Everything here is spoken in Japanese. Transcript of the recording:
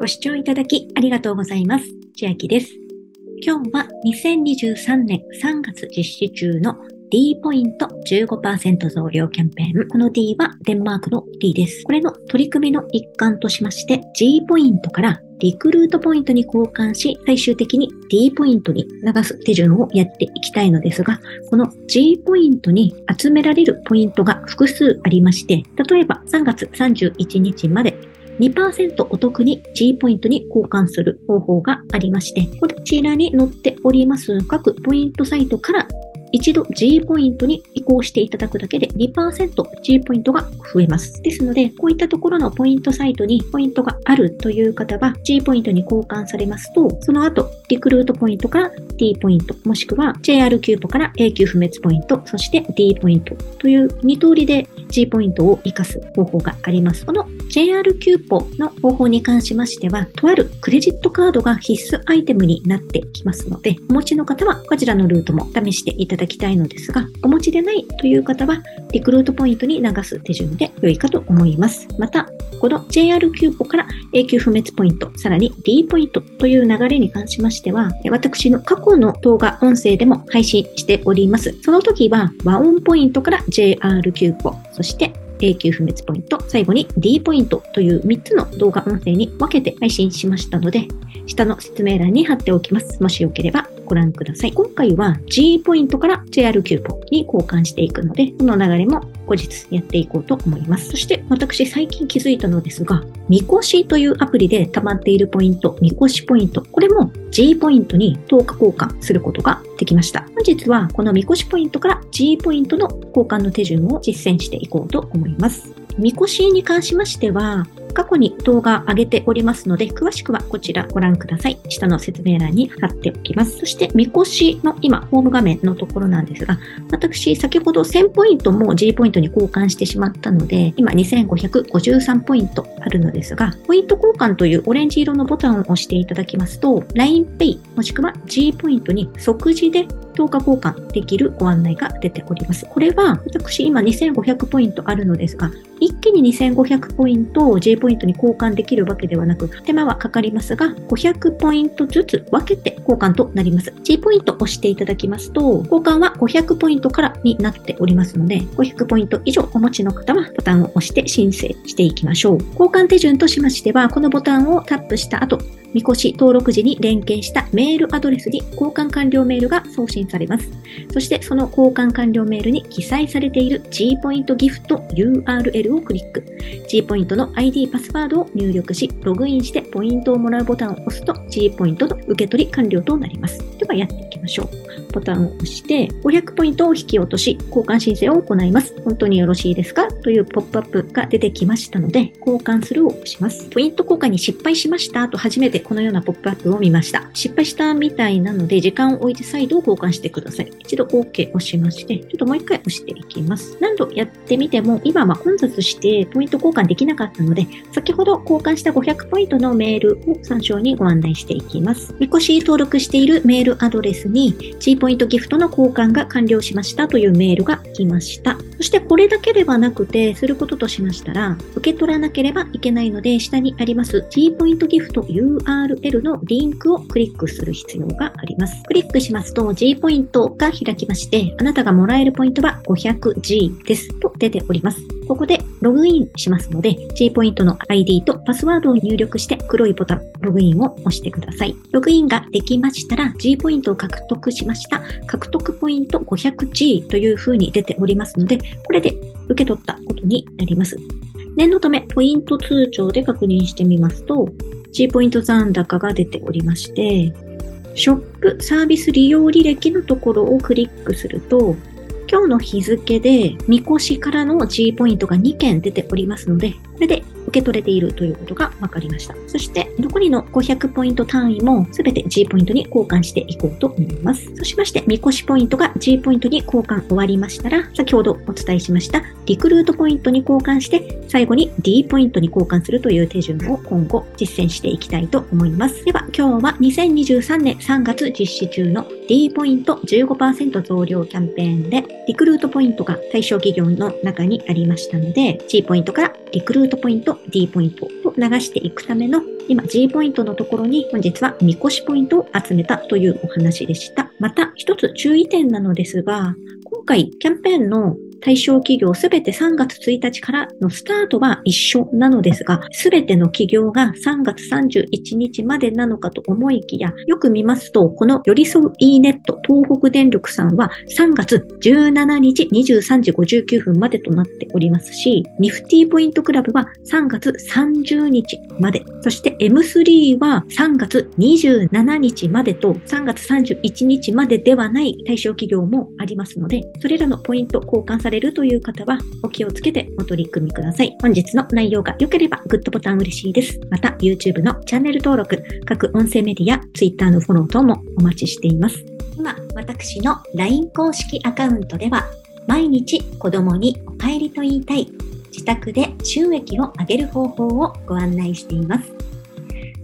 ご視聴いただきありがとうございます。千秋です。今日は2023年3月実施中の D ポイント15%増量キャンペーン。この D はデンマークの D です。これの取り組みの一環としまして G ポイントからリクルートポイントに交換し、最終的に D ポイントに流す手順をやっていきたいのですが、この G ポイントに集められるポイントが複数ありまして、例えば3月31日まで2%お得に G ポイントに交換する方法がありまして、こちらに載っております各ポイントサイトから一度 G ポイントに移行していただくだけで 2%G ポイントが増えます。ですので、こういったところのポイントサイトにポイントがあるという方は G ポイントに交換されますと、その後、リクルートポイントから d ポイント、もしくは JR キューポから A 級不滅ポイント、そして D ポイントという2通りで G ポイントを活かす方法があります。この JR キューポの方法に関しましては、とあるクレジットカードが必須アイテムになってきますので、お持ちの方はこちらのルートも試していただきたいのですが、お持ちでないという方は、リクルートポイントに流す手順で良いかと思います。また、この JR キューポから永久不滅ポイント、さらに D ポイントという流れに関しましては、私の過去の動画音声でも配信しております。その時は、 WAON ポイントから JR キューポ、そして永久不滅ポイント、最後に D ポイントという3つの動画音声に分けて配信しましたので、下の説明欄に貼っておきます。もしよければご覧ください。今回は G ポイントから JR キューポに交換していくので、この流れも後日やっていこうと思います。そして私最近気づいたのですが、みこしというアプリで溜まっているポイント、みこしポイント、これも G ポイントに10日交換することができました。本日はこのみこしポイントから G ポイントの交換の手順を実践していこうと思います。みこしに関しましては、過去に動画上げておりますので、詳しくはこちらご覧ください。下の説明欄に貼っておきます。そして、みこしの今、ホーム画面のところなんですが、私、先ほど1000ポイントも G ポイントに交換してしまったので、今2553ポイントあるのですが、ポイント交換というオレンジ色のボタンを押していただきますと、LINEPay もしくは G ポイントに即時で10日交換できるご案内が出ております。これは、私今2500ポイントあるのですが、一気に2500ポイントを J ポイントに交換できるわけではなく、手間はかかりますが、500ポイントずつ分けて交換となります。J ポイントを押していただきますと、交換は500ポイントからになっておりますので、500ポイント以上お持ちの方はボタンを押して申請していきましょう。交換手順としましては、このボタンをタップした後、みこし登録時に連携したメールアドレスに交換完了メールが送信されます。そしてその交換完了メールに記載されている G ポイントギフト URL をクリック。G ポイントの ID パスワードを入力し、ログインしてポイントをもらうボタンを押すと G ポイントの受け取り完了となります。ではやってましょう。ボタンを押して500ポイントを引き落とし、交換申請を行います。本当によろしいですか？というポップアップが出てきましたので、交換するを押します。ポイント交換に失敗しましたと初めてこのようなポップアップを見ました。失敗したみたいなので、時間を置いて再度交換してください。一度 OK 押しまして、ちょっともう一回押していきます。何度やってみても、今は混雑してポイント交換できなかったので、先ほど交換した500ポイントのメールを参照にご案内していきます。みこし登録しているメールアドレスにに G ポイントギフトの交換が完了しましたというメールが来ました。そしてこれだけではなくて、することとしましたら、受け取らなければいけないので、下にあります G ポイントギフト URL のリンクをクリックする必要があります。クリックしますと G ポイントが開きまして、あなたがもらえるポイントは 500G ですと出ております。ここでログインしますので、G ポイントの ID とパスワードを入力して黒いボタン、ログインを押してください。ログインができましたら、G ポイントを獲得しました。獲得ポイント 500G という風に出ておりますので、これで受け取ったことになります。念のため、ポイント通帳で確認してみますと、G ポイント残高が出ておりまして、ショップサービス利用履歴のところをクリックすると、今日の日付で、みこしからの G ポイントが2件出ておりますので、これで受け取れているということが分かりました。そして、残りの500ポイント単位もすべて G ポイントに交換していこうと思います。そしまして、みこしポイントが G ポイントに交換終わりましたら、先ほどお伝えしましたリクルートポイントに交換して、最後に D ポイントに交換するという手順を今後実践していきたいと思います。では、今日は2023年3月実施中の D ポイント15%増量キャンペーンで、リクルートポイントが対象企業の中にありましたので、G ポイントからリクルートポイント、D ポイントを流していくための今 G ポイントのところに本日は見越しポイントを集めたというお話でした。また一つ注意点なのですが、今回キャンペーンの対象企業すべて3月1日からのスタートは一緒なのですが、すべての企業が3月31日までなのかと思いきや、よく見ますと、この寄り添う e ネット東北電力さんは3月17日23時59分までとなっておりますし、ニフティポイントクラブは3月30日まで、そして M3 は3月27日までと3月31日までではない対象企業もありますので、それらのポイント交換されるという方はお気をつけてお取り組みください。本日の内容が良ければグッドボタン嬉しいです。また YouTube のチャンネル登録、各音声メディア、Twitter のフォロー等もお待ちしています。今、私の LINE 公式アカウントでは毎日子供にお帰りと言いたい自宅で収益を上げる方法をご案内しています。